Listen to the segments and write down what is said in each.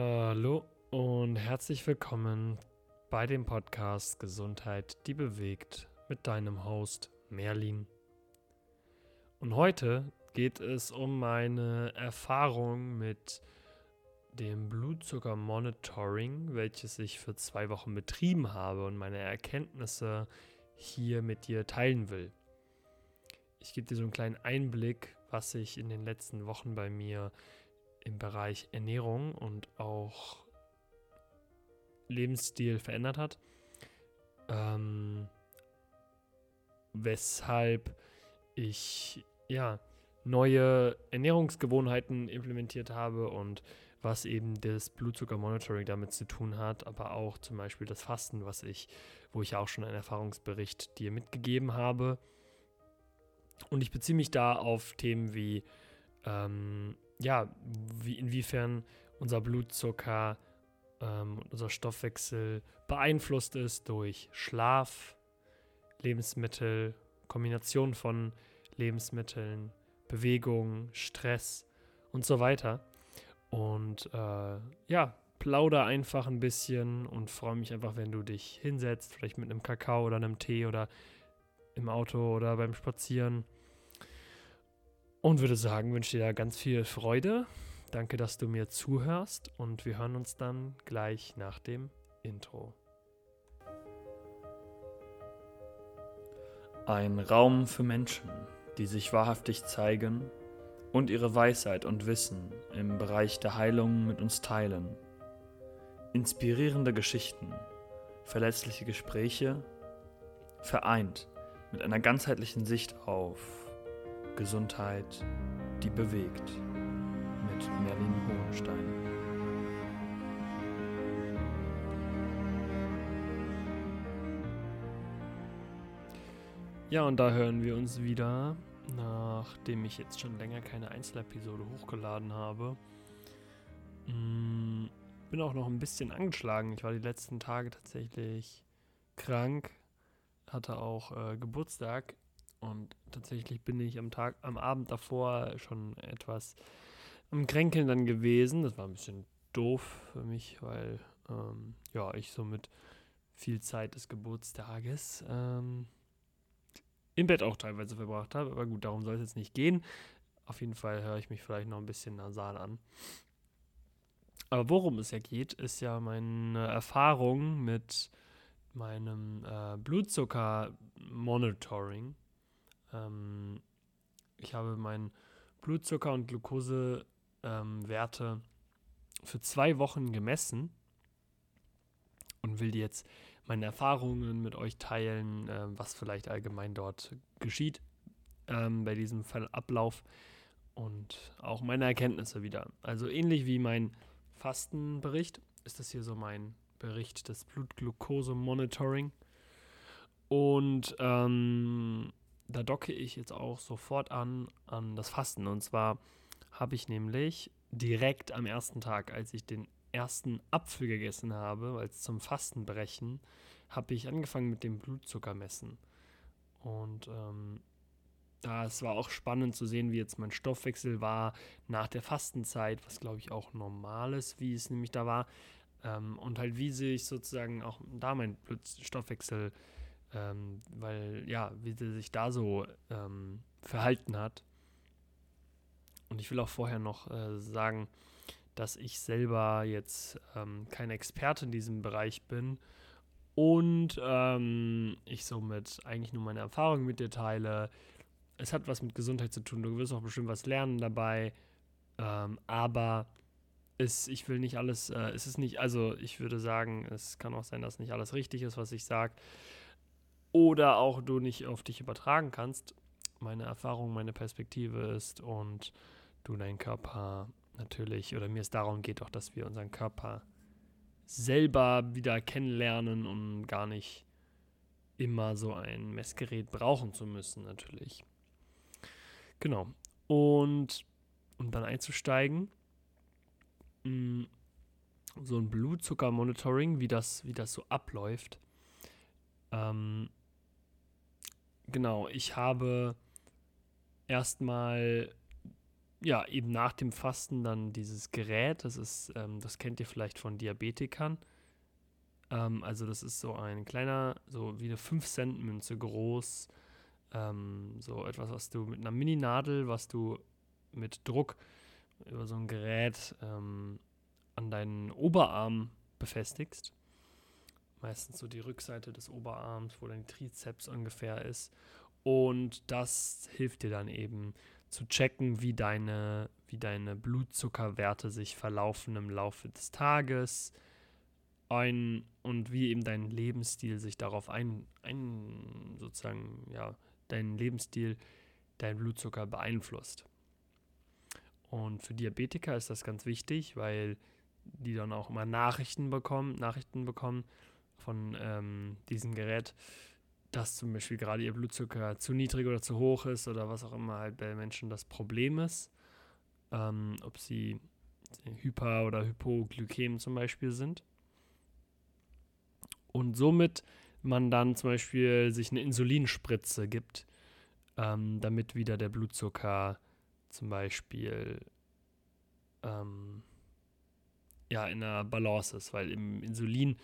Hallo und herzlich willkommen bei dem Podcast Gesundheit, die bewegt mit deinem Host Merlin. Und heute geht es um meine Erfahrung mit dem Blutzuckermonitoring, welches ich für zwei Wochen betrieben habe und meine Erkenntnisse hier mit dir teilen will. Ich gebe dir so einen kleinen Einblick, was sich in den letzten Wochen bei mir im Bereich Ernährung und auch Lebensstil verändert hat. Ähm, weshalb ich ja neue Ernährungsgewohnheiten implementiert habe und was eben das Blutzuckermonitoring damit zu tun hat, aber auch zum Beispiel das Fasten, was ich, wo ich auch schon einen Erfahrungsbericht dir mitgegeben habe. Und ich beziehe mich da auf Themen wie ähm, ja, wie, inwiefern unser Blutzucker, ähm, unser Stoffwechsel beeinflusst ist durch Schlaf, Lebensmittel, Kombination von Lebensmitteln, Bewegung, Stress und so weiter. Und äh, ja, plauder einfach ein bisschen und freue mich einfach, wenn du dich hinsetzt, vielleicht mit einem Kakao oder einem Tee oder im Auto oder beim Spazieren und würde sagen, wünsche dir da ganz viel Freude. Danke, dass du mir zuhörst und wir hören uns dann gleich nach dem Intro. Ein Raum für Menschen, die sich wahrhaftig zeigen und ihre Weisheit und Wissen im Bereich der Heilung mit uns teilen. Inspirierende Geschichten, verletzliche Gespräche, vereint mit einer ganzheitlichen Sicht auf Gesundheit, die bewegt. Mit Merlin Hohenstein. Ja, und da hören wir uns wieder, nachdem ich jetzt schon länger keine Einzelepisode hochgeladen habe. Hm, bin auch noch ein bisschen angeschlagen. Ich war die letzten Tage tatsächlich krank, hatte auch äh, Geburtstag und tatsächlich bin ich am Tag, am Abend davor schon etwas am Kränkeln dann gewesen. Das war ein bisschen doof für mich, weil ähm, ja, ich somit viel Zeit des Geburtstages ähm, im Bett auch teilweise verbracht habe. Aber gut, darum soll es jetzt nicht gehen. Auf jeden Fall höre ich mich vielleicht noch ein bisschen nasal an. Aber worum es ja geht, ist ja meine Erfahrung mit meinem äh, Blutzucker-Monitoring. Ähm, ich habe meinen Blutzucker- und Glukosewerte ähm, für zwei Wochen gemessen und will jetzt meine Erfahrungen mit euch teilen, äh, was vielleicht allgemein dort geschieht ähm, bei diesem Ablauf und auch meine Erkenntnisse wieder. Also ähnlich wie mein Fastenbericht ist das hier so mein Bericht des Blutglucose-Monitoring. Und ähm, da docke ich jetzt auch sofort an an das Fasten. Und zwar habe ich nämlich direkt am ersten Tag, als ich den ersten Apfel gegessen habe, als zum Fastenbrechen, habe ich angefangen mit dem Blutzuckermessen. Und ähm, ja, es war auch spannend zu sehen, wie jetzt mein Stoffwechsel war nach der Fastenzeit, was glaube ich auch normal ist, wie es nämlich da war. Ähm, und halt, wie sich sozusagen auch da mein Stoffwechsel ähm, weil, ja, wie sie sich da so ähm, verhalten hat. Und ich will auch vorher noch äh, sagen, dass ich selber jetzt ähm, kein Experte in diesem Bereich bin und ähm, ich somit eigentlich nur meine Erfahrungen mit dir teile. Es hat was mit Gesundheit zu tun, du wirst auch bestimmt was lernen dabei, ähm, aber es, ich will nicht alles, äh, es ist nicht, also ich würde sagen, es kann auch sein, dass nicht alles richtig ist, was ich sage oder auch du nicht auf dich übertragen kannst. Meine Erfahrung, meine Perspektive ist und du deinen Körper natürlich, oder mir es darum geht auch, dass wir unseren Körper selber wieder kennenlernen und gar nicht immer so ein Messgerät brauchen zu müssen, natürlich. Genau. Und um dann einzusteigen, mm, so ein Blutzuckermonitoring, wie das, wie das so abläuft. Ähm, genau, ich habe erstmal ja, eben nach dem Fasten dann dieses Gerät, das ist, ähm, das kennt ihr vielleicht von Diabetikern. Ähm, also das ist so ein kleiner, so wie eine 5-Cent-Münze groß, ähm, so etwas, was du mit einer Mini-Nadel, was du mit Druck über so ein Gerät ähm, an deinen Oberarm befestigst. Meistens so die Rückseite des Oberarms, wo dein Trizeps ungefähr ist. Und das hilft dir dann eben zu checken, wie deine, wie deine Blutzuckerwerte sich verlaufen im Laufe des Tages ein, und wie eben dein Lebensstil sich darauf ein, ein sozusagen, ja, dein Lebensstil dein Blutzucker beeinflusst. Und für Diabetiker ist das ganz wichtig, weil die dann auch immer Nachrichten bekommen, Nachrichten bekommen von ähm, diesem Gerät, dass zum Beispiel gerade ihr Blutzucker zu niedrig oder zu hoch ist oder was auch immer halt bei Menschen das Problem ist. Ähm, ob sie hyper- oder hypoglykäm zum Beispiel sind. Und somit man dann zum Beispiel sich eine Insulinspritze gibt, ähm, damit wieder der Blutzucker zum Beispiel ähm, ja, in einer Balance ist, weil im Insulin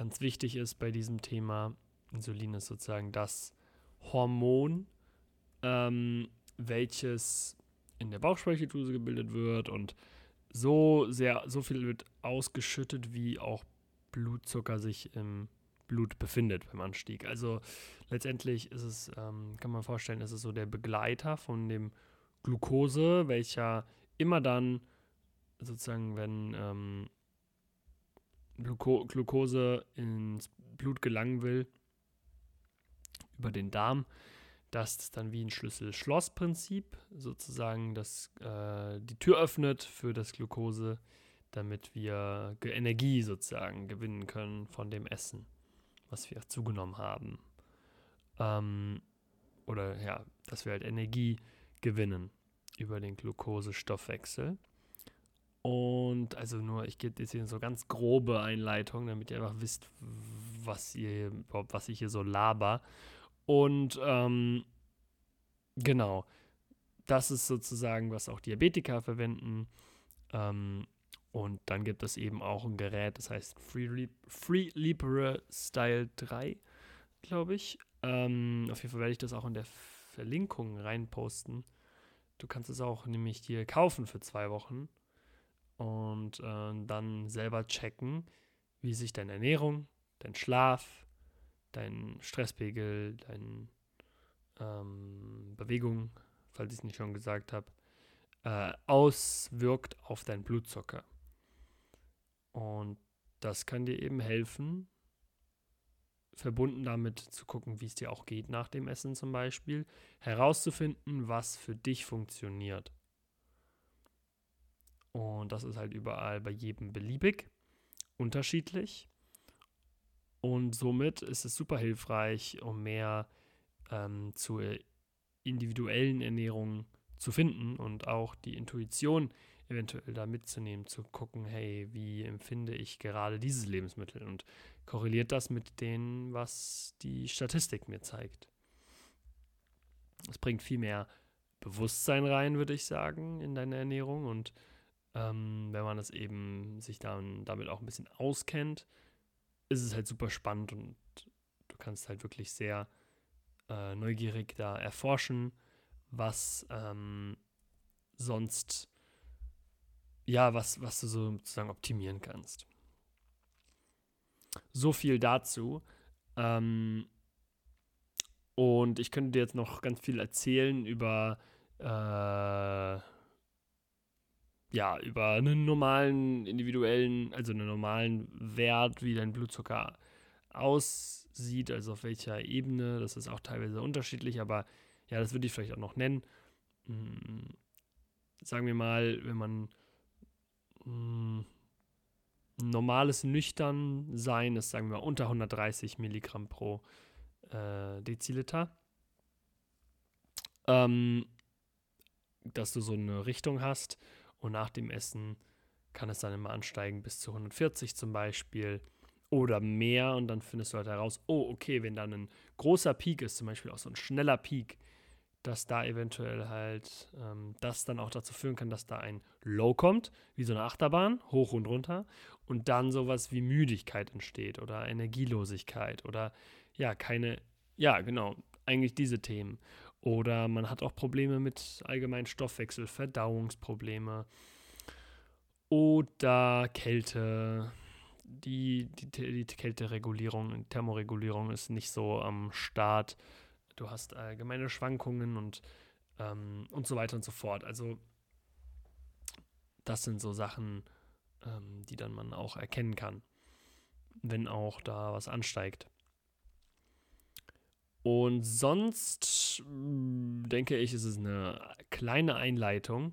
ganz wichtig ist bei diesem Thema, Insulin ist sozusagen das Hormon, ähm, welches in der Bauchspeicheldrüse gebildet wird und so sehr, so viel wird ausgeschüttet, wie auch Blutzucker sich im Blut befindet beim Anstieg. Also letztendlich ist es, ähm, kann man vorstellen, ist es so der Begleiter von dem Glucose, welcher immer dann sozusagen, wenn ähm, Gluco Glucose ins Blut gelangen will, über den Darm, dass das dann wie ein Schlüssel-Schloss-Prinzip sozusagen das, äh, die Tür öffnet für das Glucose, damit wir Energie sozusagen gewinnen können von dem Essen, was wir zugenommen haben. Ähm, oder ja, dass wir halt Energie gewinnen über den Glukosestoffwechsel. Und also nur, ich gebe jetzt hier so ganz grobe Einleitung, damit ihr einfach wisst, was ihr was ich hier so laber. Und ähm, genau, das ist sozusagen, was auch Diabetiker verwenden. Ähm, und dann gibt es eben auch ein Gerät, das heißt Free, Free Libre Style 3, glaube ich. Ähm, auf jeden Fall werde ich das auch in der Verlinkung reinposten. Du kannst es auch nämlich hier kaufen für zwei Wochen und äh, dann selber checken, wie sich deine Ernährung, dein Schlaf, dein Stresspegel, deine ähm, Bewegung, falls ich es nicht schon gesagt habe, äh, auswirkt auf deinen Blutzucker. Und das kann dir eben helfen, verbunden damit zu gucken, wie es dir auch geht nach dem Essen zum Beispiel, herauszufinden, was für dich funktioniert. Und das ist halt überall bei jedem beliebig, unterschiedlich. Und somit ist es super hilfreich, um mehr ähm, zur individuellen Ernährung zu finden und auch die Intuition eventuell da mitzunehmen, zu gucken, hey, wie empfinde ich gerade dieses Lebensmittel und korreliert das mit dem, was die Statistik mir zeigt. Es bringt viel mehr Bewusstsein rein, würde ich sagen, in deine Ernährung und ähm, wenn man es eben sich dann damit auch ein bisschen auskennt, ist es halt super spannend und du kannst halt wirklich sehr äh, neugierig da erforschen, was ähm, sonst ja, was, was du so sozusagen optimieren kannst. So viel dazu. Ähm, und ich könnte dir jetzt noch ganz viel erzählen über, äh, ja, über einen normalen, individuellen, also einen normalen Wert, wie dein Blutzucker aussieht, also auf welcher Ebene. Das ist auch teilweise unterschiedlich, aber ja, das würde ich vielleicht auch noch nennen. Hm, sagen wir mal, wenn man mh, normales Nüchternsein ist, sagen wir, unter 130 Milligramm pro äh, Deziliter. Ähm, dass du so eine Richtung hast und nach dem Essen kann es dann immer ansteigen bis zu 140 zum Beispiel oder mehr und dann findest du halt heraus, oh, okay, wenn dann ein großer Peak ist, zum Beispiel auch so ein schneller Peak, dass da eventuell halt ähm, das dann auch dazu führen kann, dass da ein Low kommt, wie so eine Achterbahn, hoch und runter, und dann sowas wie Müdigkeit entsteht oder Energielosigkeit oder ja, keine, ja, genau, eigentlich diese Themen. Oder man hat auch Probleme mit allgemeinen Stoffwechsel, Verdauungsprobleme oder Kälte. Die, die, die Kälteregulierung, Thermoregulierung ist nicht so am Start du hast allgemeine Schwankungen und, ähm, und so weiter und so fort. Also das sind so Sachen, ähm, die dann man auch erkennen kann, wenn auch da was ansteigt. Und sonst mm, denke ich, ist es eine kleine Einleitung.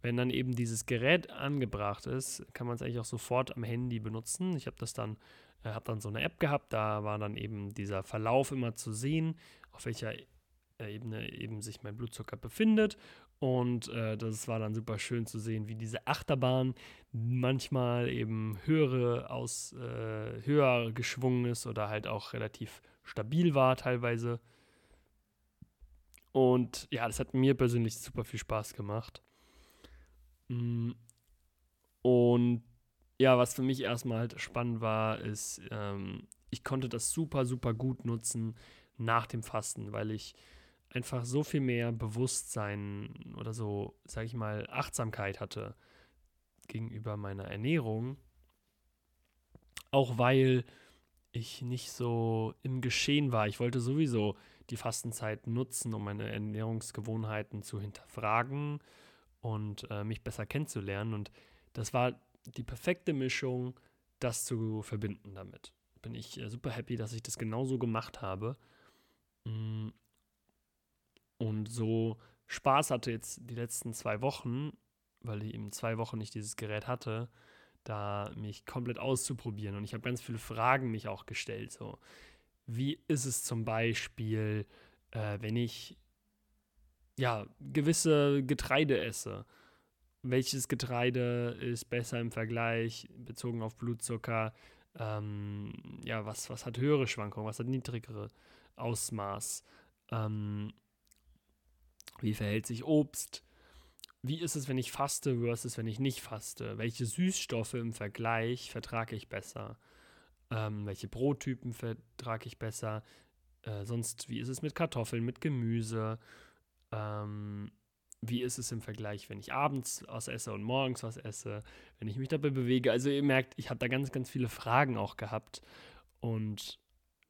Wenn dann eben dieses Gerät angebracht ist, kann man es eigentlich auch sofort am Handy benutzen. Ich habe das dann, äh, habe dann so eine App gehabt, da war dann eben dieser Verlauf immer zu sehen, auf welcher äh, Ebene eben sich mein Blutzucker befindet. Und äh, das war dann super schön zu sehen, wie diese Achterbahn manchmal eben höhere aus, äh, höher geschwungen ist oder halt auch relativ stabil war teilweise. Und ja, das hat mir persönlich super viel Spaß gemacht. Mm. Und ja, was für mich erstmal halt spannend war, ist, ähm, ich konnte das super, super gut nutzen, nach dem Fasten, weil ich einfach so viel mehr Bewusstsein oder so, sag ich mal, Achtsamkeit hatte gegenüber meiner Ernährung. Auch weil ich nicht so im Geschehen war. Ich wollte sowieso die Fastenzeit nutzen, um meine Ernährungsgewohnheiten zu hinterfragen und äh, mich besser kennenzulernen. Und das war die perfekte Mischung, das zu verbinden damit. Bin ich äh, super happy, dass ich das genauso gemacht habe. Mm. Und so Spaß hatte jetzt die letzten zwei Wochen, weil ich eben zwei Wochen nicht dieses Gerät hatte, da mich komplett auszuprobieren. Und ich habe ganz viele Fragen mich auch gestellt. So, wie ist es zum Beispiel, äh, wenn ich ja gewisse Getreide esse? Welches Getreide ist besser im Vergleich bezogen auf Blutzucker? Ähm, ja, was, was hat höhere Schwankungen, was hat niedrigere? Ausmaß? Ähm, wie verhält sich Obst? Wie ist es, wenn ich faste versus wenn ich nicht faste? Welche Süßstoffe im Vergleich vertrage ich besser? Ähm, welche Brottypen vertrage ich besser? Äh, sonst, wie ist es mit Kartoffeln, mit Gemüse? Ähm, wie ist es im Vergleich, wenn ich abends was esse und morgens was esse, wenn ich mich dabei bewege? Also ihr merkt, ich habe da ganz, ganz viele Fragen auch gehabt. Und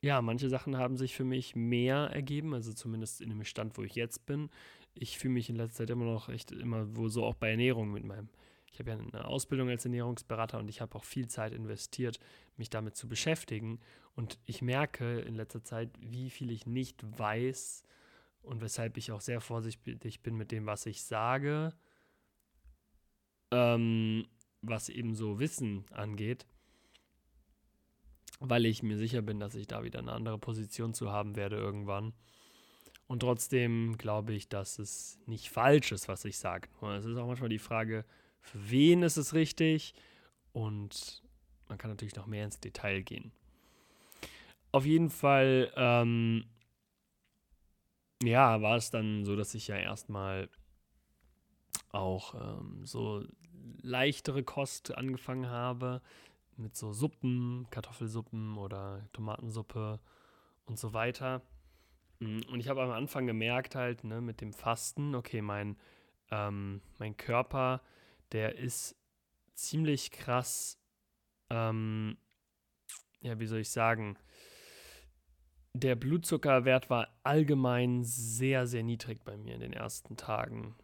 ja, manche Sachen haben sich für mich mehr ergeben, also zumindest in dem Stand, wo ich jetzt bin. Ich fühle mich in letzter Zeit immer noch echt immer wo so auch bei Ernährung mit meinem. Ich habe ja eine Ausbildung als Ernährungsberater und ich habe auch viel Zeit investiert, mich damit zu beschäftigen. Und ich merke in letzter Zeit, wie viel ich nicht weiß und weshalb ich auch sehr vorsichtig bin mit dem, was ich sage, ähm, was eben so Wissen angeht weil ich mir sicher bin, dass ich da wieder eine andere Position zu haben werde irgendwann. Und trotzdem glaube ich, dass es nicht falsch ist, was ich sage. Es ist auch manchmal die Frage, für wen ist es richtig? Und man kann natürlich noch mehr ins Detail gehen. Auf jeden Fall, ähm, ja, war es dann so, dass ich ja erstmal auch ähm, so leichtere Kost angefangen habe mit so Suppen, Kartoffelsuppen oder Tomatensuppe und so weiter. Mm, und ich habe am Anfang gemerkt halt, ne, mit dem Fasten, okay, mein, ähm, mein Körper, der ist ziemlich krass, ähm, ja, wie soll ich sagen, der Blutzuckerwert war allgemein sehr, sehr niedrig bei mir in den ersten Tagen,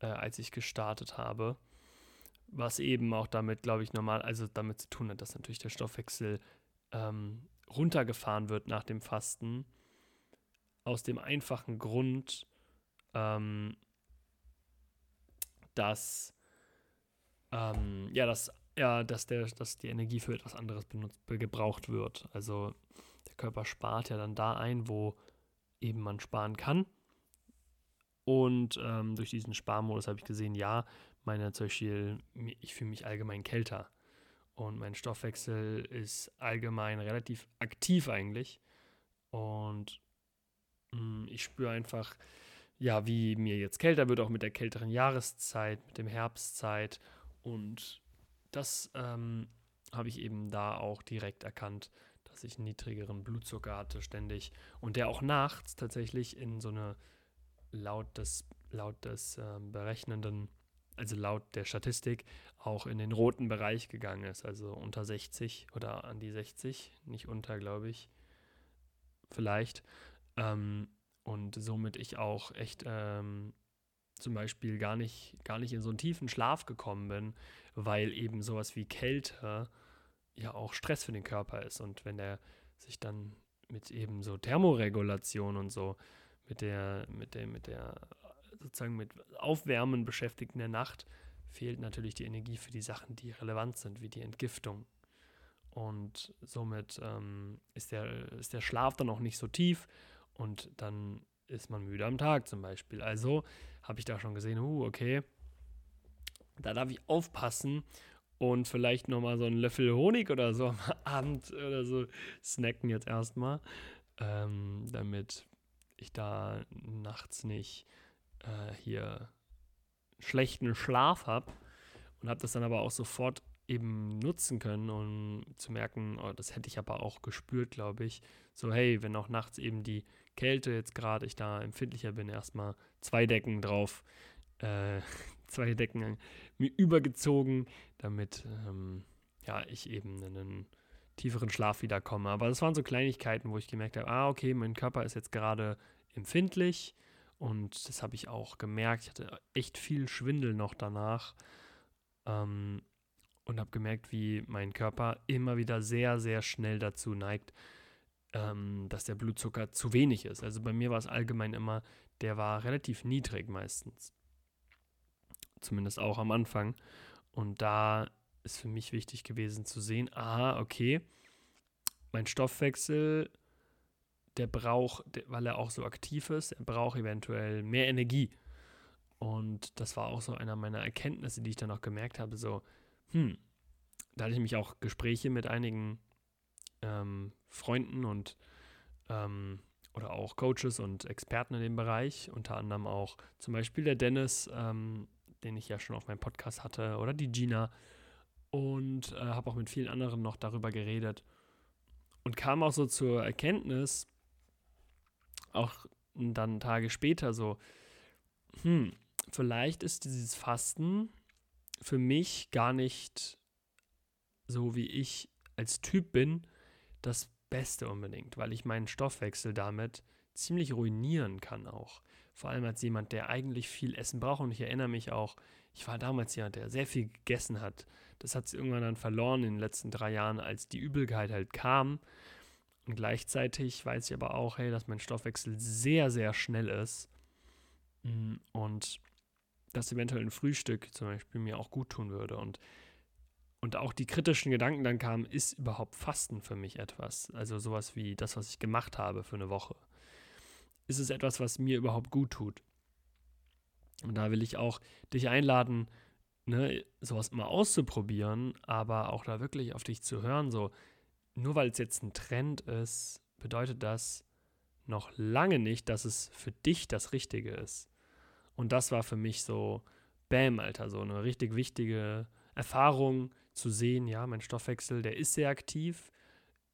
äh, als ich gestartet habe was eben auch damit, glaube ich, normal, also damit zu tun hat, dass natürlich der Stoffwechsel ähm, runtergefahren wird nach dem Fasten. Aus dem einfachen Grund, ähm, dass, ähm, ja, dass, ja, dass, der, dass die Energie für etwas anderes benutzt, gebraucht wird. Also der Körper spart ja dann da ein, wo eben man sparen kann. Und ähm, durch diesen Sparmodus habe ich gesehen, ja, meine zum Beispiel, ich fühle mich allgemein kälter. Und mein Stoffwechsel ist allgemein relativ aktiv eigentlich. Und mh, mm, ich spüre einfach, ja, wie mir jetzt kälter wird, auch mit der kälteren Jahreszeit, mit dem Herbstzeit. Und das ähm, habe ich eben da auch direkt erkannt, dass ich einen niedrigeren Blutzucker hatte ständig. Und der auch nachts tatsächlich in so eine laut des, laut des äh, berechnenden, also laut der Statistik, auch in den roten Bereich gegangen ist, also unter 60 oder an die 60, nicht unter, glaube ich, vielleicht. Ähm, und somit ich auch echt ähm, zum Beispiel gar nicht, gar nicht in so einen tiefen Schlaf gekommen bin, weil eben sowas wie Kälte ja auch Stress für den Körper ist. Und wenn der sich dann mit eben so Thermoregulation und so, mit der, mit der, mit der, sozusagen mit Aufwärmen beschäftigt in der Nacht, fehlt natürlich die Energie für die Sachen, die relevant sind, wie die Entgiftung. Und somit ähm, ist, der, ist der Schlaf dann auch nicht so tief und dann ist man müde am Tag zum Beispiel. Also habe ich da schon gesehen, uh, okay, da darf ich aufpassen und vielleicht nochmal so einen Löffel Honig oder so am Abend oder so snacken jetzt erstmal, ähm, damit ich da nachts nicht äh, hier schlechten Schlaf habe und habe das dann aber auch sofort eben nutzen können, um zu merken, oh, das hätte ich aber auch gespürt, glaube ich. So, hey, wenn auch nachts eben die Kälte jetzt gerade ich da empfindlicher bin, erstmal zwei Decken drauf, äh, zwei Decken mir übergezogen, damit ähm, ja, ich eben in einen tieferen Schlaf wiederkomme. Aber das waren so Kleinigkeiten, wo ich gemerkt habe, ah, okay, mein Körper ist jetzt gerade empfindlich und das habe ich auch gemerkt. Ich hatte echt viel Schwindel noch danach ähm, und habe gemerkt, wie mein Körper immer wieder sehr, sehr schnell dazu neigt, ähm, dass der Blutzucker zu wenig ist. Also bei mir war es allgemein immer, der war relativ niedrig meistens. Zumindest auch am Anfang. Und da ist für mich wichtig gewesen zu sehen, aha, okay, mein Stoffwechsel, der braucht, weil er auch so aktiv ist, er braucht eventuell mehr Energie. Und das war auch so einer meiner Erkenntnisse, die ich dann auch gemerkt habe, so, hm, da hatte ich mich auch Gespräche mit einigen ähm, Freunden und ähm, oder auch Coaches und Experten in dem Bereich, unter anderem auch zum Beispiel der Dennis, ähm, den ich ja schon auf meinem Podcast hatte, oder die Gina und äh, habe auch mit vielen anderen noch darüber geredet und kam auch so zur Erkenntnis, auch dann Tage später so, hm, vielleicht ist dieses Fasten für mich gar nicht so, wie ich als Typ bin, das Beste unbedingt, weil ich meinen Stoffwechsel damit ziemlich ruinieren kann auch. Vor allem als jemand, der eigentlich viel Essen braucht. Und ich erinnere mich auch, ich war damals jemand, der sehr viel gegessen hat. Das hat es irgendwann dann verloren in den letzten drei Jahren, als die Übelkeit halt kam. Und gleichzeitig weiß ich aber auch, hey, dass mein Stoffwechsel sehr, sehr schnell ist. Mm, und dass eventuell ein Frühstück zum Beispiel mir auch gut tun würde. Und und auch die kritischen Gedanken dann kamen, ist überhaupt Fasten für mich etwas? Also sowas wie das, was ich gemacht habe für eine Woche. Ist es etwas, was mir überhaupt gut tut? Und da will ich auch dich einladen, ne, sowas mal auszuprobieren, aber auch da wirklich auf dich zu hören. So, nur weil es jetzt ein Trend ist, bedeutet das noch lange nicht, dass es für dich das Richtige ist. Und das war für mich so, Bam, Alter, so eine richtig wichtige Erfahrung, zu sehen, ja, mein Stoffwechsel, der ist sehr aktiv.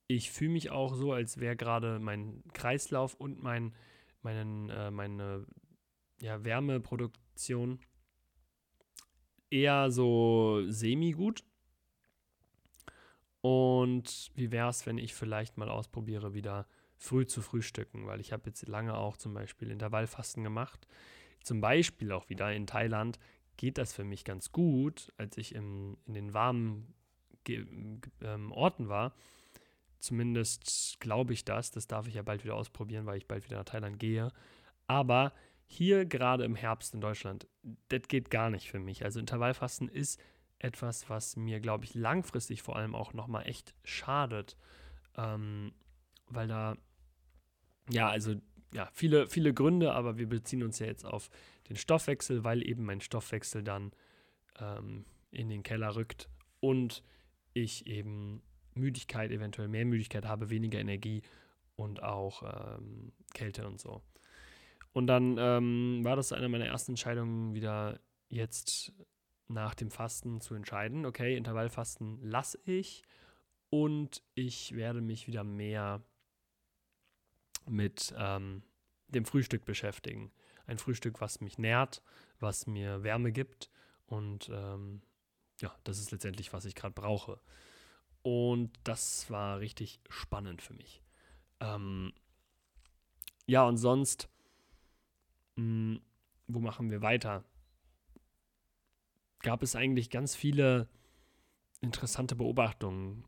Ich fühle mich auch so, als wäre gerade mein Kreislauf und mein, meinen, äh, meine ja, Wärmeproduktion eher so semi-gut. Und wie wäre es, wenn ich vielleicht mal ausprobiere, wieder früh zu frühstücken? Weil ich habe jetzt lange auch zum Beispiel Intervallfasten gemacht. Zum Beispiel auch wieder in Thailand geht das für mich ganz gut, als ich im, in den warmen ähm, Orten war. Zumindest glaube ich das. Das darf ich ja bald wieder ausprobieren, weil ich bald wieder nach Thailand gehe. Aber hier gerade im Herbst in Deutschland, das geht gar nicht für mich. Also Intervallfasten ist etwas, was mir, glaube ich, langfristig vor allem auch nochmal echt schadet. Ähm, weil da, ja, also ja, viele, viele Gründe, aber wir beziehen uns ja jetzt auf den Stoffwechsel, weil eben mein Stoffwechsel dann ähm, in den Keller rückt und ich eben Müdigkeit, eventuell mehr Müdigkeit habe, weniger Energie und auch ähm, Kälte und so. Und dann ähm, war das eine meiner ersten Entscheidungen, wieder jetzt nach dem Fasten zu entscheiden, okay, Intervallfasten lasse ich und ich werde mich wieder mehr mit ähm, dem Frühstück beschäftigen. Ein Frühstück, was mich nährt, was mir Wärme gibt und ähm, ja, das ist letztendlich, was ich gerade brauche. Und das war richtig spannend für mich. Ähm, ja, und sonst, mh, hm, wo machen wir weiter? Gab es eigentlich ganz viele interessante Beobachtungen,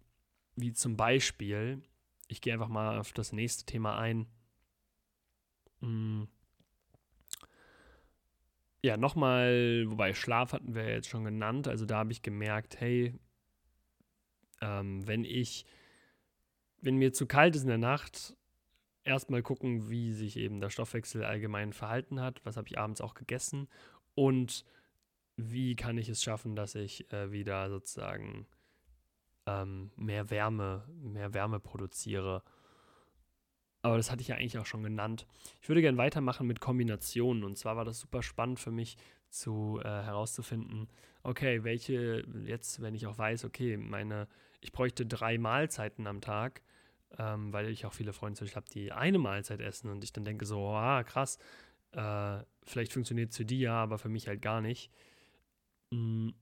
wie zum Beispiel, ich gehe einfach mal auf das nächste Thema ein. Hm, ja, nochmal, wobei Schlaf hatten wir jetzt schon genannt. Also da habe ich gemerkt, hey, ähm, wenn ich, wenn mir zu kalt ist in der Nacht, erstmal gucken, wie sich eben der Stoffwechsel allgemein verhalten hat. Was habe ich abends auch gegessen? Und wie kann ich es schaffen, dass ich äh, wieder sozusagen ähm, mehr Wärme, mehr Wärme produziere aber das hatte ich ja eigentlich auch schon genannt. Ich würde gerne weitermachen mit Kombinationen. Und zwar war das super spannend für mich zu äh, herauszufinden, okay, welche, jetzt, wenn ich auch weiß, okay, meine, ich bräuchte drei Mahlzeiten am Tag, ähm, weil ich auch viele Freunde habe, die eine Mahlzeit essen und ich dann denke so, ah, krass, äh, vielleicht funktioniert es für die ja, aber für mich halt gar nicht. Hm,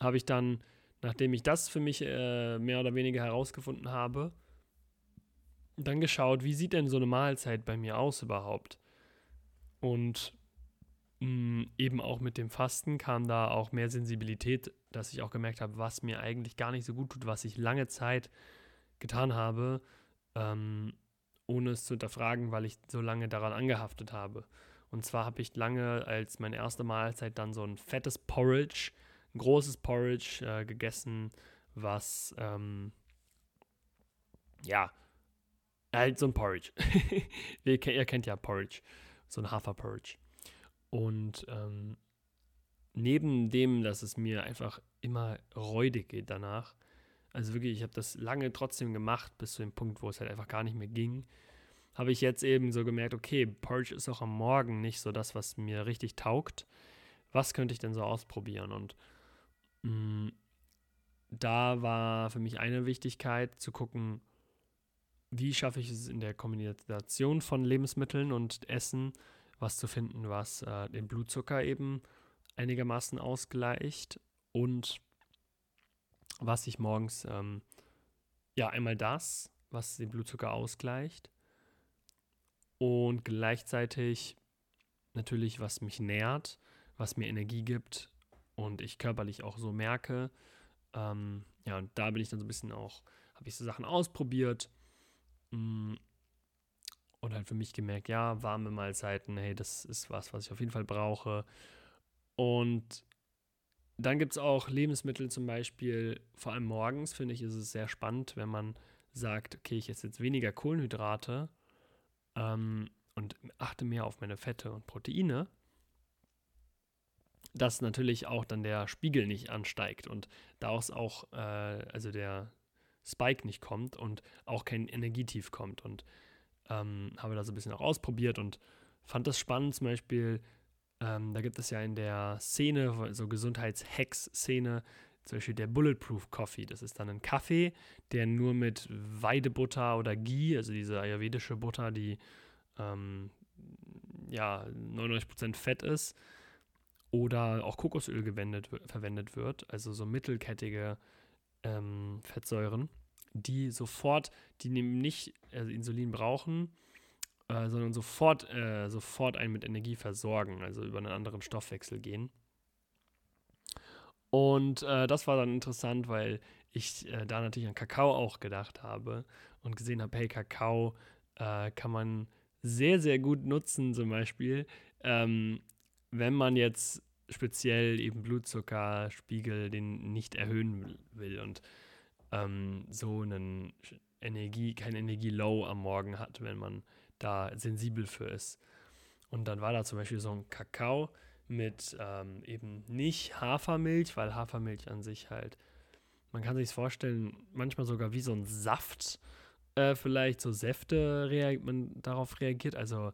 habe ich dann, nachdem ich das für mich äh, mehr oder weniger herausgefunden habe, dann geschaut, wie sieht denn so eine Mahlzeit bei mir aus überhaupt? Und mh, mm, eben auch mit dem Fasten kam da auch mehr Sensibilität, dass ich auch gemerkt habe, was mir eigentlich gar nicht so gut tut, was ich lange Zeit getan habe, ähm, ohne es zu hinterfragen, weil ich so lange daran angehaftet habe. Und zwar habe ich lange als meine erste Mahlzeit dann so ein fettes Porridge, ein großes Porridge äh, gegessen, was ähm, ja Halt so ein Porridge. ihr, kennt ja Porridge. So ein Haferporridge. Und ähm, neben dem, dass es mir einfach immer räudig geht danach, also wirklich, ich habe das lange trotzdem gemacht, bis zu dem Punkt, wo es halt einfach gar nicht mehr ging, habe ich jetzt eben so gemerkt, okay, Porridge ist auch am Morgen nicht so das, was mir richtig taugt. Was könnte ich denn so ausprobieren? Und mh, mm, da war für mich eine Wichtigkeit zu gucken, wie schaffe ich es in der Kombination von Lebensmitteln und Essen, was zu finden, was äh, den Blutzucker eben einigermaßen ausgleicht und was ich morgens, ähm, ja, einmal das, was den Blutzucker ausgleicht und gleichzeitig natürlich, was mich nährt, was mir Energie gibt und ich körperlich auch so merke. Ähm, ja, und da bin ich dann so ein bisschen auch, habe ich so Sachen ausprobiert Mm. Und halt für mich gemerkt, ja, warme Mahlzeiten, hey, das ist was, was ich auf jeden Fall brauche. Und dann gibt es auch Lebensmittel zum Beispiel, vor allem morgens finde ich, ist es sehr spannend, wenn man sagt, okay, ich esse jetzt weniger Kohlenhydrate ähm, und achte mehr auf meine Fette und Proteine, dass natürlich auch dann der Spiegel nicht ansteigt und daraus auch, äh, also der, Spike nicht kommt und auch kein Energietief kommt. Und ähm, habe da so ein bisschen auch ausprobiert und fand das spannend. Zum Beispiel, ähm, da gibt es ja in der Szene, so Gesundheitshacks-Szene, zum Beispiel der Bulletproof Coffee. Das ist dann ein Kaffee, der nur mit Weidebutter oder Ghee, also diese ayurvedische Butter, die ähm, ja 99% Fett ist, oder auch Kokosöl gewendet, verwendet wird, also so mittelkettige ähm, Fettsäuren, die sofort, die nicht also Insulin brauchen, äh, sondern sofort, äh, sofort einen mit Energie versorgen, also über einen anderen Stoffwechsel gehen. Und äh, das war dann interessant, weil ich äh, da natürlich an Kakao auch gedacht habe und gesehen habe, hey, Kakao äh, kann man sehr, sehr gut nutzen, zum Beispiel, ähm, wenn man jetzt speziell eben Blutzuckerspiegel den nicht erhöhen will und ähm, so einen Energie, kein Energie-Low am Morgen hat, wenn man da sensibel für ist. Und dann war da zum Beispiel so ein Kakao mit ähm, eben nicht Hafermilch, weil Hafermilch an sich halt, man kann sich vorstellen, manchmal sogar wie so ein Saft, äh, vielleicht so Säfte, man darauf reagiert. Also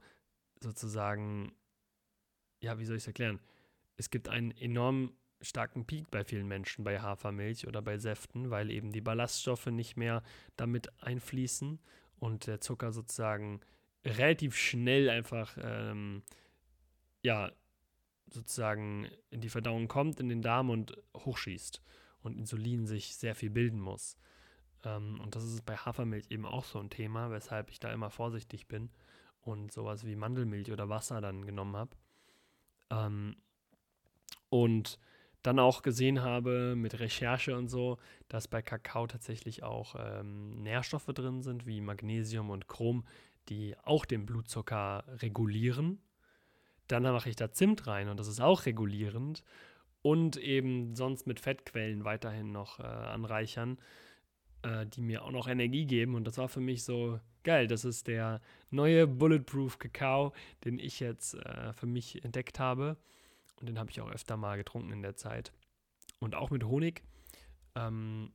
sozusagen, ja, wie soll ich es erklären? Es gibt einen enorm starken Peak bei vielen Menschen bei Hafermilch oder bei Säften, weil eben die Ballaststoffe nicht mehr damit einfließen und der Zucker sozusagen relativ schnell einfach, ähm, ja, sozusagen in die Verdauung kommt, in den Darm und hochschießt und Insulin sich sehr viel bilden muss. Ähm, und das ist bei Hafermilch eben auch so ein Thema, weshalb ich da immer vorsichtig bin und sowas wie Mandelmilch oder Wasser dann genommen habe. Ähm, und dann auch gesehen habe mit Recherche und so, dass bei Kakao tatsächlich auch ähm, Nährstoffe drin sind, wie Magnesium und Chrom, die auch den Blutzucker regulieren. Dann mache ich da Zimt rein und das ist auch regulierend. Und eben sonst mit Fettquellen weiterhin noch äh, anreichern, äh, die mir auch noch Energie geben. Und das war für mich so geil. Das ist der neue Bulletproof Kakao, den ich jetzt äh, für mich entdeckt habe. Und den habe ich auch öfter mal getrunken in der Zeit. Und auch mit Honig. Ähm,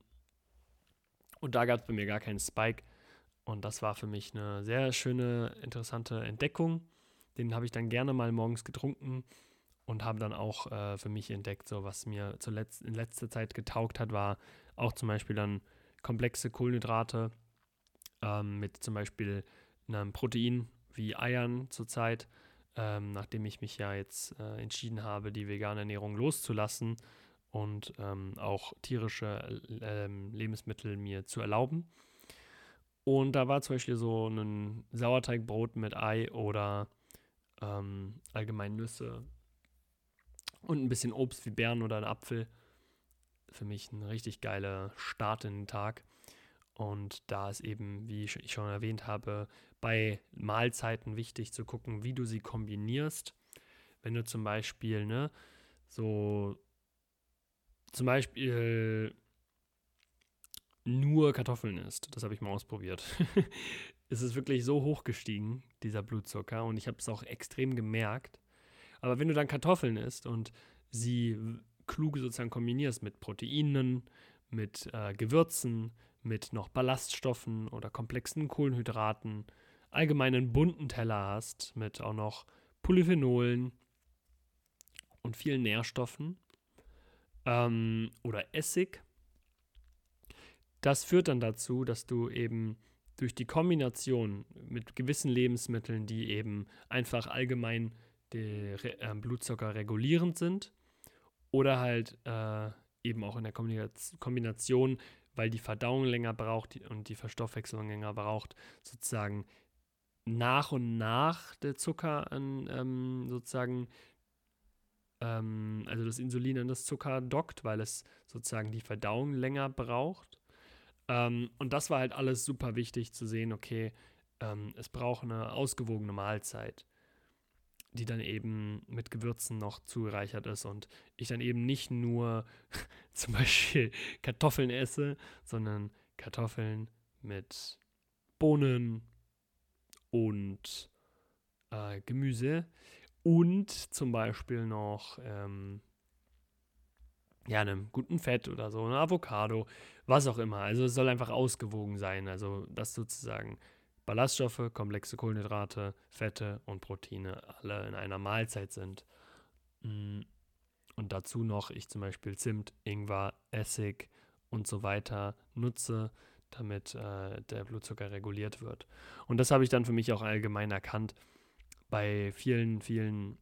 und da gab es bei mir gar keinen Spike. Und das war für mich eine sehr schöne, interessante Entdeckung. Den habe ich dann gerne mal morgens getrunken und habe dann auch äh, für mich entdeckt, so was mir zuletzt in letzter Zeit getaugt hat, war auch zum Beispiel dann komplexe Kohlenhydrate ähm, mit zum Beispiel einem Protein wie Eiern zurzeit ähm, nachdem ich mich ja jetzt äh, entschieden habe, die vegane Ernährung loszulassen und ähm, auch tierische äh, Lebensmittel mir zu erlauben. Und da war zum Beispiel so ein Sauerteigbrot mit Ei oder ähm, allgemein Nüsse und ein bisschen Obst wie Beeren oder ein Apfel. Für mich ein richtig geiler Start in den Tag. Und da ist eben, wie ich schon erwähnt habe, bei Mahlzeiten wichtig zu gucken, wie du sie kombinierst. Wenn du zum Beispiel, ne, so zum Beispiel nur Kartoffeln isst, das habe ich mal ausprobiert. es ist wirklich so hoch gestiegen, dieser Blutzucker, und ich habe es auch extrem gemerkt. Aber wenn du dann Kartoffeln isst und sie klug sozusagen kombinierst mit Proteinen, mit äh, Gewürzen, mit noch Ballaststoffen oder komplexen Kohlenhydraten, allgemeinen bunten Teller hast mit auch noch Polyphenolen und vielen Nährstoffen ähm, oder Essig. Das führt dann dazu, dass du eben durch die Kombination mit gewissen Lebensmitteln, die eben einfach allgemein den äh, Blutzucker regulierend sind oder halt äh, eben auch in der Kombination weil die Verdauung länger braucht und die Verstoffwechselung länger braucht, sozusagen nach und nach der Zucker an ähm, sozusagen, ähm, also das Insulin an das Zucker dockt, weil es sozusagen die Verdauung länger braucht. Ähm, und das war halt alles super wichtig zu sehen, okay, ähm, es braucht eine ausgewogene Mahlzeit die dann eben mit Gewürzen noch zugereichert ist und ich dann eben nicht nur zum Beispiel Kartoffeln esse, sondern Kartoffeln mit Bohnen und äh, Gemüse und zum Beispiel noch ähm, ja, einem guten Fett oder so, eine Avocado, was auch immer. Also es soll einfach ausgewogen sein. Also das sozusagen Ballaststoffe, komplexe Kohlenhydrate, Fette und Proteine alle in einer Mahlzeit sind. Mm, und dazu noch ich zum Beispiel Zimt, Ingwer, Essig und so weiter nutze, damit äh, der Blutzucker reguliert wird. Und das habe ich dann für mich auch allgemein erkannt bei vielen, vielen,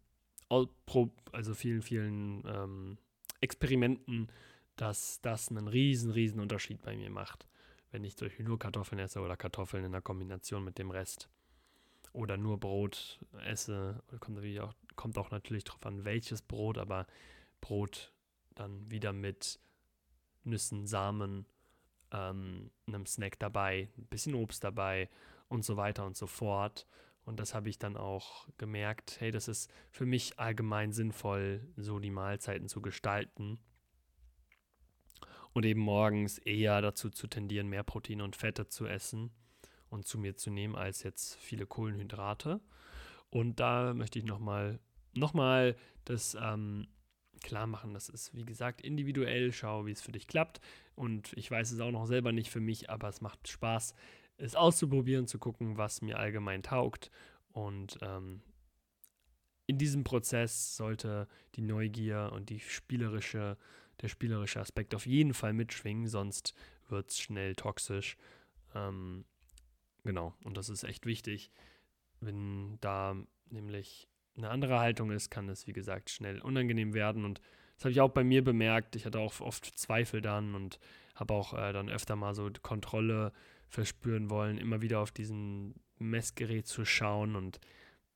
also vielen, vielen ähm, Experimenten, dass das einen riesen, riesen Unterschied bei mir macht wenn ich zum Beispiel nur Kartoffeln esse oder Kartoffeln in der Kombination mit dem Rest. Oder nur Brot esse. Kommt, auch, kommt auch natürlich darauf an, welches Brot, aber Brot dann wieder mit Nüssen, Samen, ähm, einem Snack dabei, ein bisschen Obst dabei und so weiter und so fort. Und das habe ich dann auch gemerkt, hey, das ist für mich allgemein sinnvoll, so die Mahlzeiten zu gestalten und eben morgens eher dazu zu tendieren, mehr Proteine und Fette zu essen und zu mir zu nehmen, als jetzt viele Kohlenhydrate. Und da möchte ich nochmal noch mal das ähm, klar machen. Das ist, wie gesagt, individuell. Schau, wie es für dich klappt. Und ich weiß es auch noch selber nicht für mich, aber es macht Spaß, es auszuprobieren, zu gucken, was mir allgemein taugt. Und ähm, in diesem Prozess sollte die Neugier und die spielerische, der spielerische Aspekt auf jeden Fall mitschwingen, sonst wird es schnell toxisch. Ähm, genau, und das ist echt wichtig. Wenn da nämlich eine andere Haltung ist, kann es, wie gesagt, schnell unangenehm werden. Und das habe ich auch bei mir bemerkt. Ich hatte auch oft Zweifel dann und habe auch äh, dann öfter mal so Kontrolle verspüren wollen, immer wieder auf diesen Messgerät zu schauen und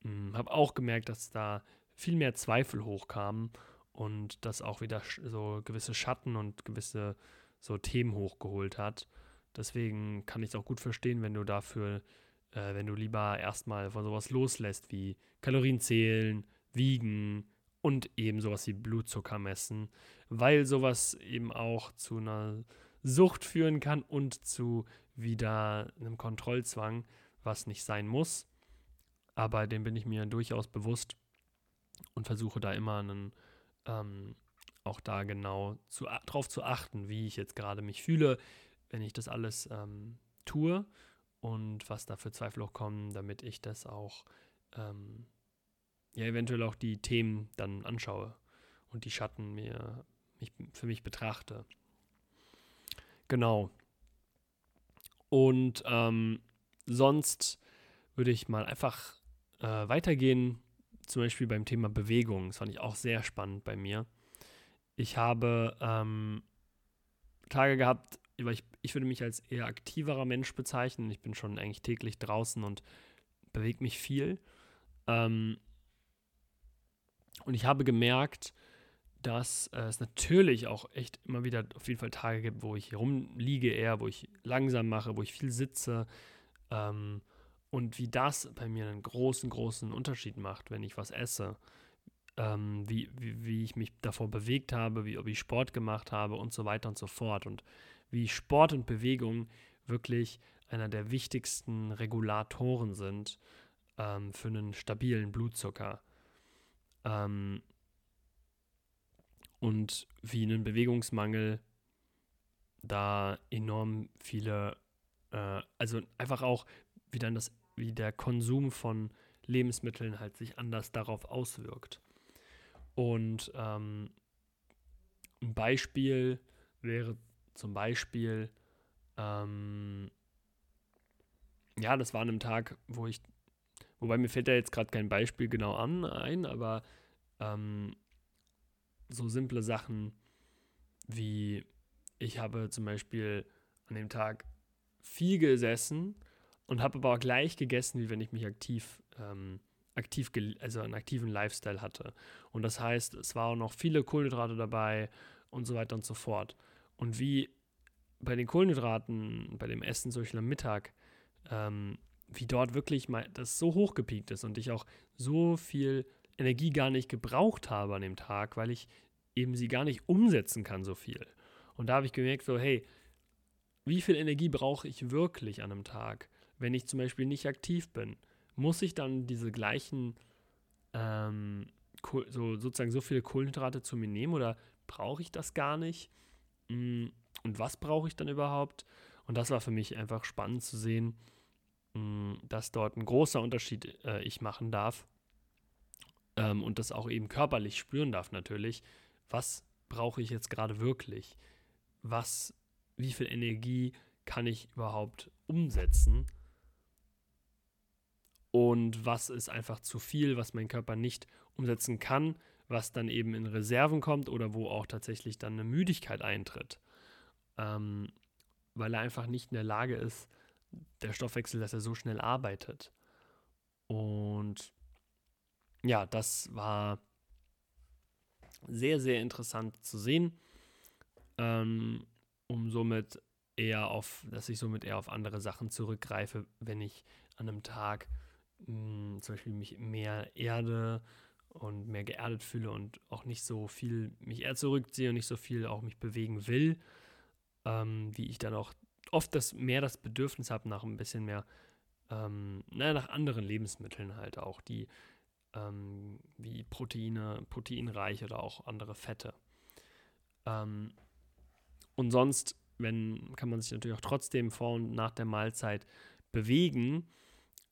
hm, habe auch gemerkt, dass da viel mehr Zweifel hochkamen und das auch wieder so gewisse Schatten und gewisse so Themen hochgeholt hat. Deswegen kann ich es auch gut verstehen, wenn du dafür, äh, wenn du lieber erstmal von sowas loslässt wie Kalorien zählen, wiegen und eben sowas wie Blutzucker messen, weil sowas eben auch zu einer Sucht führen kann und zu wieder einem Kontrollzwang, was nicht sein muss. Aber dem bin ich mir durchaus bewusst und versuche da immer einen, ähm, auch da genau zu, drauf zu achten, wie ich jetzt gerade mich fühle, wenn ich das alles ähm, tue und was da für Zweifel auch kommen, damit ich das auch, ähm, ja, eventuell auch die Themen dann anschaue und die Schatten mir mich, für mich betrachte. Genau. Und ähm, sonst würde ich mal einfach äh, weitergehen, zum Beispiel beim Thema Bewegung. Das fand ich auch sehr spannend bei mir. Ich habe ähm, Tage gehabt, weil ich, ich würde mich als eher aktiverer Mensch bezeichnen. Ich bin schon eigentlich täglich draußen und bewege mich viel. Ähm, und ich habe gemerkt, dass äh, es natürlich auch echt immer wieder auf jeden Fall Tage gibt, wo ich rumliege eher, wo ich langsam mache, wo ich viel sitze. Ähm, und wie das bei mir einen großen, großen Unterschied macht, wenn ich was esse. Ähm, wie, wie, wie ich mich davor bewegt habe, wie, ob ich Sport gemacht habe und so weiter und so fort. Und wie Sport und Bewegung wirklich einer der wichtigsten Regulatoren sind ähm, für einen stabilen Blutzucker. Ähm, und wie ein Bewegungsmangel da enorm viele, äh, also einfach auch, wie dann das, wie der Konsum von Lebensmitteln halt sich anders darauf auswirkt. Und ähm, ein Beispiel wäre zum Beispiel, ähm, ja, das war an einem Tag, wo ich, wobei mir fällt da jetzt gerade kein Beispiel genau an ein, aber ähm, so simple Sachen wie ich habe zum Beispiel an dem Tag viel gesessen und habe aber auch gleich gegessen, wie wenn ich mich aktiv, ähm, aktiv, also einen aktiven Lifestyle hatte. Und das heißt, es waren auch noch viele Kohlenhydrate dabei und so weiter und so fort. Und wie bei den Kohlenhydraten, bei dem Essen zum Beispiel am Mittag, ähm, wie dort wirklich mal das so hochgepiekt ist und ich auch so viel Energie gar nicht gebraucht habe an dem Tag, weil ich eben sie gar nicht umsetzen kann, so viel. Und da habe ich gemerkt, so, hey, wie viel Energie brauche ich wirklich an einem Tag, wenn ich zum Beispiel nicht aktiv bin? Muss ich dann diese gleichen, ähm, so, sozusagen so viele Kohlenhydrate zu mir nehmen oder brauche ich das gar nicht? Mm, und was brauche ich dann überhaupt? Und das war für mich einfach spannend zu sehen, mm, dass dort ein großer Unterschied äh, ich machen darf ähm, und das auch eben körperlich spüren darf natürlich. Was brauche ich jetzt gerade wirklich? Was, wie viel Energie kann ich überhaupt umsetzen? Und was ist einfach zu viel, was mein Körper nicht umsetzen kann, was dann eben in Reserven kommt oder wo auch tatsächlich dann eine Müdigkeit eintritt. Ähm, weil er einfach nicht in der Lage ist, der Stoffwechsel, dass er so schnell arbeitet. Und ja, das war sehr, sehr interessant zu sehen. Ähm, um somit eher auf, dass ich somit eher auf andere Sachen zurückgreife, wenn ich an einem Tag mh, hm, zum Beispiel mich mehr erde und mehr geerdet fühle und auch nicht so viel mich eher zurückziehe und nicht so viel auch mich bewegen will, ähm, wie ich dann auch oft das mehr das Bedürfnis habe nach ein bisschen mehr, ähm, naja, nach anderen Lebensmitteln halt auch, die ähm, wie Proteine, proteinreich oder auch andere Fette. Ähm, und sonst, wenn, kann man sich natürlich auch trotzdem vor und nach der Mahlzeit bewegen.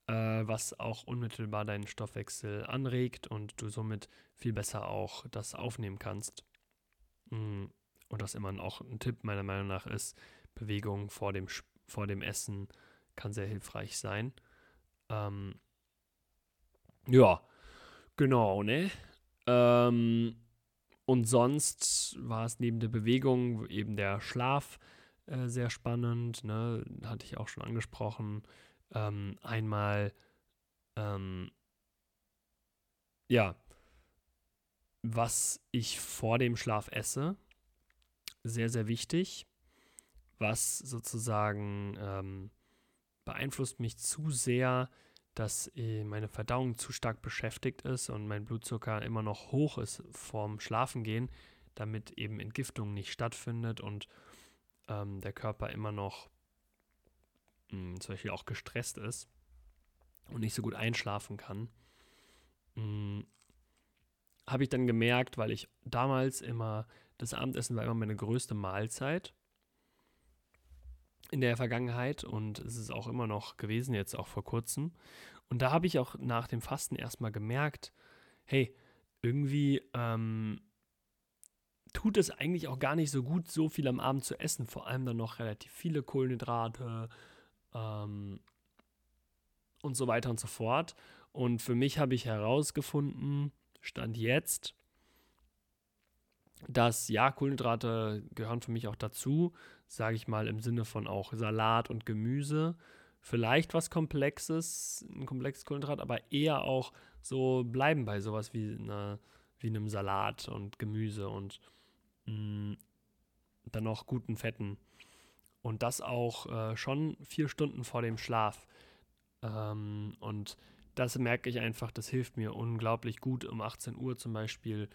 äh, was auch unmittelbar deinen Stoffwechsel anregt und du somit viel besser auch das aufnehmen kannst. Mm, und was immer auch ein Tipp meiner Meinung nach ist, Bewegung vor dem, vor dem Essen kann sehr hilfreich sein. Ähm, ja, genau, ne? Ähm, und sonst war es neben der Bewegung eben der Schlaf äh, sehr spannend, ne? Hatte ich auch schon angesprochen. Ähm, einmal, ähm, ja, was ich vor dem Schlaf esse, sehr, sehr wichtig. Was sozusagen ähm, beeinflusst mich zu sehr, dass äh, meine Verdauung zu stark beschäftigt ist und mein Blutzucker immer noch hoch ist vorm Schlafengehen, damit eben Entgiftung nicht stattfindet und ähm, der Körper immer noch mh, hm, zum Beispiel auch gestresst ist und nicht so gut einschlafen kann. Hm, habe ich dann gemerkt, weil ich damals immer, das Abendessen war immer meine größte Mahlzeit in der Vergangenheit und es ist auch immer noch gewesen, jetzt auch vor kurzem. Und da habe ich auch nach dem Fasten erstmal gemerkt, hey, irgendwie ähm, tut es eigentlich auch gar nicht so gut, so viel am Abend zu essen. Vor allem dann noch relativ viele Kohlenhydrate ähm, und so weiter und so fort. Und für mich habe ich herausgefunden, stand jetzt, dass ja, Kohlenhydrate gehören für mich auch dazu, sage ich mal im Sinne von auch Salat und Gemüse. Vielleicht was Komplexes, ein komplexes Kohlenhydrat, aber eher auch so bleiben bei sowas wie, eine, wie einem Salat und Gemüse und mh, mm, dann noch guten Fetten. Und das auch äh, schon vier Stunden vor dem Schlaf. Ähm, und das merke ich einfach, das hilft mir unglaublich gut, um 18 Uhr zum Beispiel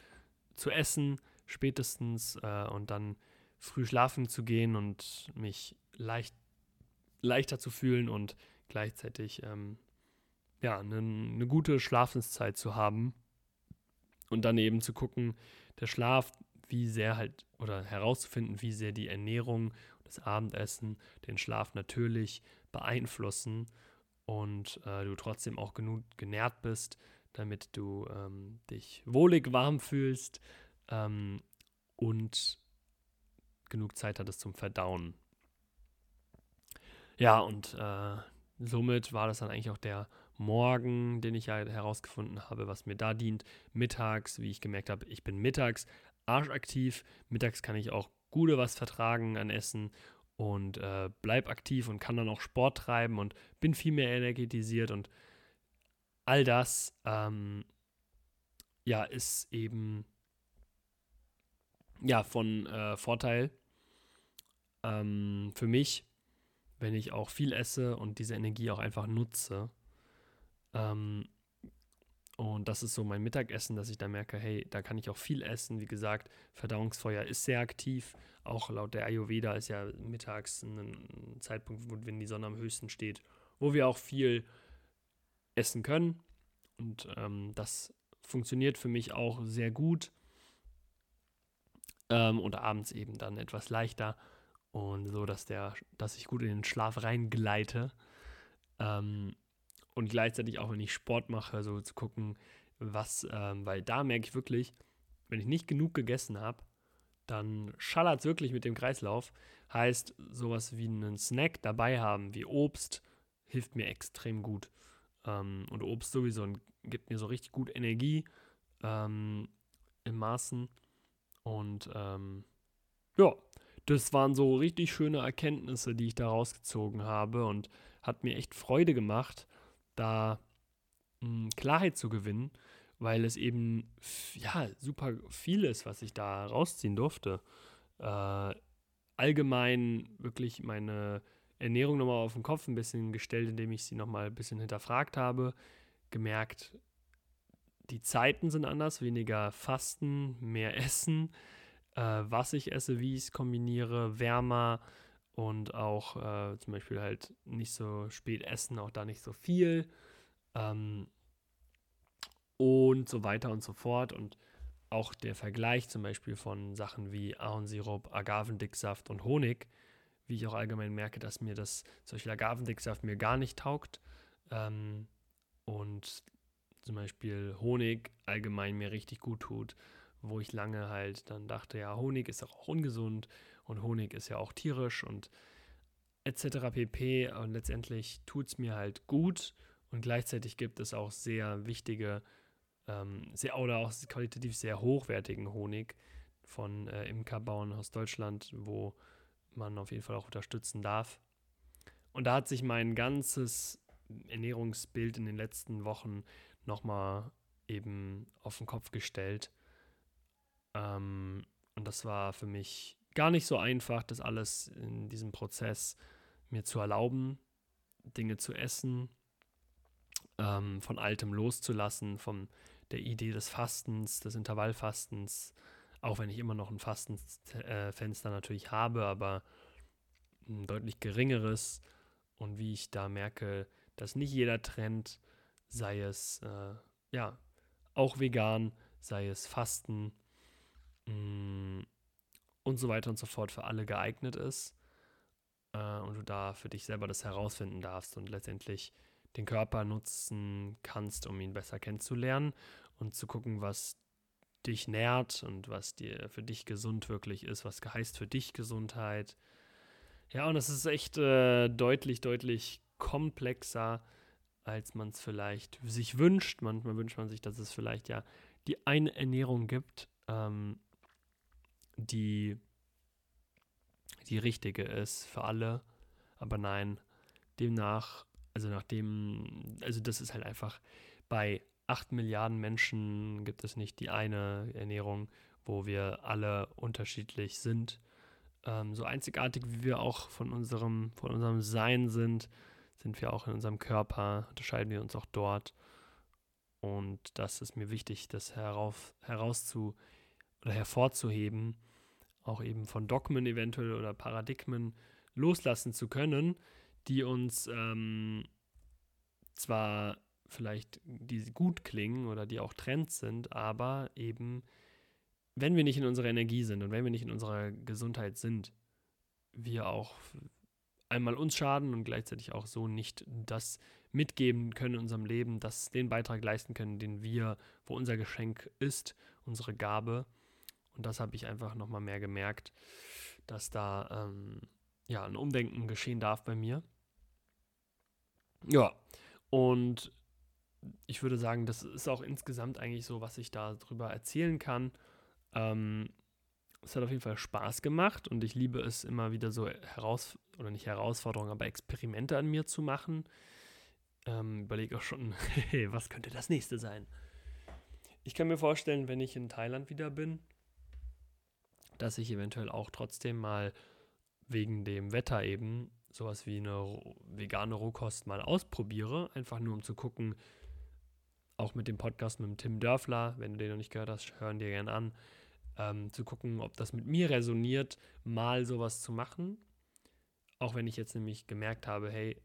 zu essen, spätestens äh, und dann früh schlafen zu gehen und mich leicht, leichter zu fühlen und gleichzeitig ähm, ja, eine, eine gute Schlafenszeit zu haben. Und dann eben zu gucken, der Schlaf, wie sehr halt, oder herauszufinden, wie sehr die Ernährung, das Abendessen den Schlaf natürlich beeinflussen und äh, du trotzdem auch genug genährt bist, damit du ähm, dich wohlig warm fühlst ähm, und genug Zeit hattest zum Verdauen. Ja, und äh, somit war das dann eigentlich auch der Morgen, den ich ja herausgefunden habe, was mir da dient. Mittags, wie ich gemerkt habe, ich bin mittags arschaktiv. Mittags kann ich auch gute was vertragen an Essen und äh, bleib aktiv und kann dann auch Sport treiben und bin viel mehr energetisiert und all das ähm, ja ist eben ja von äh, Vorteil ähm, für mich, wenn ich auch viel esse und diese Energie auch einfach nutze. Ähm, und das ist so mein Mittagessen, dass ich da merke, hey, da kann ich auch viel essen. Wie gesagt, Verdauungsfeuer ist sehr aktiv. Auch laut der Ayurveda ist ja mittags ein Zeitpunkt, wo, wenn die Sonne am höchsten steht, wo wir auch viel essen können. Und ähm, das funktioniert für mich auch sehr gut. Ähm, und abends eben dann etwas leichter und so, dass der, dass ich gut in den Schlaf reingleite. Ähm, und gleichzeitig auch, wenn ich Sport mache, so zu gucken, was, ähm, weil da merke ich wirklich, wenn ich nicht genug gegessen habe, dann schallert es wirklich mit dem Kreislauf. Heißt, sowas wie einen Snack dabei haben, wie Obst, hilft mir extrem gut. Ähm, und Obst sowieso gibt mir so richtig gut Energie ähm, im Maßen. Und ähm, ja, das waren so richtig schöne Erkenntnisse, die ich da rausgezogen habe und hat mir echt Freude gemacht, da mh, hm, Klarheit zu gewinnen, weil es eben ja super viel ist, was ich da rausziehen durfte. Äh, allgemein wirklich meine Ernährung nochmal auf den Kopf ein bisschen gestellt, indem ich sie nochmal ein bisschen hinterfragt habe, gemerkt, die Zeiten sind anders, weniger Fasten, mehr Essen. Äh, was ich esse, wie ich es kombiniere, wärmer und auch äh, zum Beispiel halt nicht so spät essen, auch da nicht so viel. Ähm, und so weiter und so fort. Und auch der Vergleich zum Beispiel von Sachen wie Ahornsirup, Agavendicksaft und Honig, wie ich auch allgemein merke, dass mir das, zum Beispiel Agavendicksaft mir gar nicht taugt, ähm, und zum Beispiel Honig allgemein mir richtig gut tut, wo ich lange halt dann dachte, ja, Honig ist auch ungesund und Honig ist ja auch tierisch und etc. pp. Und letztendlich tut es mir halt gut und gleichzeitig gibt es auch sehr wichtige ähm, sehr, oder auch qualitativ sehr hochwertigen Honig von äh, Imkerbauern aus Deutschland, wo man auf jeden Fall auch unterstützen darf. Und da hat sich mein ganzes Ernährungsbild in den letzten Wochen nochmal eben auf den Kopf gestellt. Ähm, und das war für mich gar nicht so einfach, das alles in diesem Prozess mir zu erlauben, Dinge zu essen, ähm, von Altem loszulassen, von der Idee des Fastens, des Intervallfastens, auch wenn ich immer noch ein Fastenfenster natürlich habe, aber ein deutlich geringeres. Und wie ich da merke, dass nicht jeder Trend, sei es äh, ja auch vegan, sei es Fasten mh, mm, und so weiter und so fort für alle geeignet ist. Äh, und du da für dich selber das herausfinden darfst und letztendlich den Körper nutzen kannst, um ihn besser kennenzulernen und zu gucken, was dich nährt und was dir für dich gesund wirklich ist, was heißt für dich Gesundheit. Ja, und es ist echt äh, deutlich, deutlich komplexer, als man es vielleicht sich wünscht. Manchmal wünscht man sich, dass es vielleicht ja die eine Ernährung gibt, ähm, die die richtige ist für alle. Aber nein, demnach, also nachdem, also das ist halt einfach bei 8 Milliarden Menschen gibt es nicht die eine Ernährung, wo wir alle unterschiedlich sind. Ähm, so einzigartig wie wir auch von unserem, von unserem Sein sind, sind wir auch in unserem Körper, unterscheiden wir uns auch dort. Und das ist mir wichtig, das herauf, herauszu oder hervorzuheben, auch eben von Dogmen eventuell oder Paradigmen loslassen zu können, die uns ähm, zwar vielleicht, die gut klingen oder die auch Trends sind, aber eben, wenn wir nicht in unserer Energie sind und wenn wir nicht in unserer Gesundheit sind, wir auch einmal uns schaden und gleichzeitig auch so nicht das mitgeben können in unserem Leben, das den Beitrag leisten können, den wir, wo unser Geschenk ist, unsere Gabe. Und das habe ich einfach nochmal mehr gemerkt, dass da ähm, ja ein Umdenken geschehen darf bei mir. Ja, und ich würde sagen, das ist auch insgesamt eigentlich so, was ich darüber erzählen kann. Ähm, es hat auf jeden Fall Spaß gemacht und ich liebe es immer wieder so heraus oder nicht Herausforderungen, aber Experimente an mir zu machen. Ähm, überlege auch schon, hey, was könnte das nächste sein? Ich kann mir vorstellen, wenn ich in Thailand wieder bin, dass ich eventuell auch trotzdem mal wegen dem Wetter eben sowas wie eine vegane Rohkost mal ausprobiere, einfach nur um zu gucken, auch mit dem Podcast mit dem Tim Dörfler, wenn du den noch nicht gehört hast, hören dir gerne an, ähm, zu gucken, ob das mit mir resoniert, mal sowas zu machen. Auch wenn ich jetzt nämlich gemerkt habe, hey,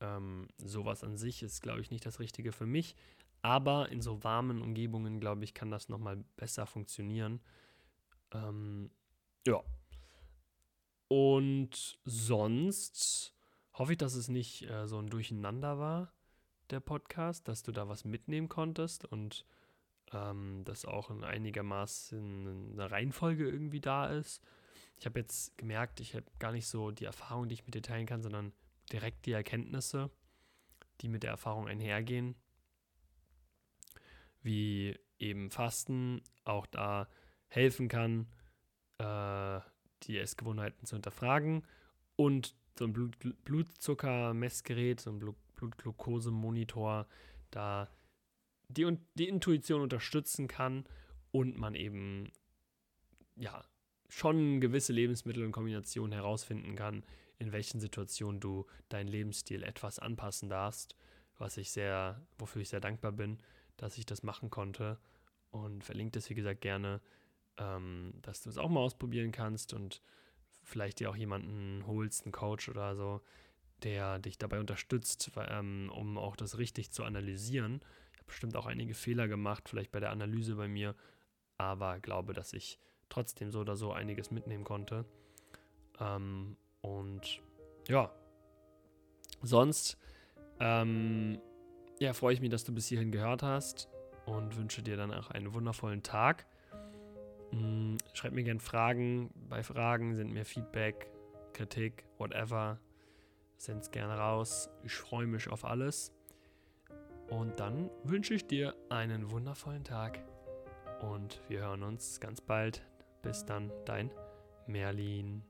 ähm, sowas an sich ist, glaube ich, nicht das Richtige für mich. Aber in so warmen Umgebungen, glaube ich, kann das nochmal besser funktionieren. Ähm, ja. Und sonst hoffe ich, dass es nicht äh, so ein Durcheinander war der Podcast, dass du da was mitnehmen konntest und ähm, dass auch in einigermaßen eine Reihenfolge irgendwie da ist. Ich habe jetzt gemerkt, ich habe gar nicht so die Erfahrung, die ich mit dir teilen kann, sondern direkt die Erkenntnisse, die mit der Erfahrung einhergehen. Wie eben Fasten auch da helfen kann, äh, die Essgewohnheiten zu hinterfragen und so ein Blut Blutzuckermessgerät, so ein Blut Blutglukosemonitor da die, die Intuition unterstützen kann und man eben ja schon gewisse Lebensmittel und Kombinationen herausfinden kann, in welchen Situationen du deinen Lebensstil etwas anpassen darfst, was ich sehr, wofür ich sehr dankbar bin, dass ich das machen konnte und verlinkt es wie gesagt gerne, ähm, dass du es auch mal ausprobieren kannst und vielleicht dir auch jemanden holst, einen Coach oder so, der dich dabei unterstützt, ähm, um auch das richtig zu analysieren. Bestimmt auch einige Fehler gemacht, vielleicht bei der Analyse bei mir, aber glaube, dass ich trotzdem so oder so einiges mitnehmen konnte. Ähm, und ja, sonst ähm, ja, freue ich mich, dass du bis hierhin gehört hast und wünsche dir dann auch einen wundervollen Tag. Mm, schreib mir gerne Fragen. Bei Fragen sind mir Feedback, Kritik, whatever. Send's gerne raus. Ich freue mich auf alles. Und dann wünsche ich dir einen wundervollen Tag. Und wir hören uns ganz bald. Bis dann, dein Merlin.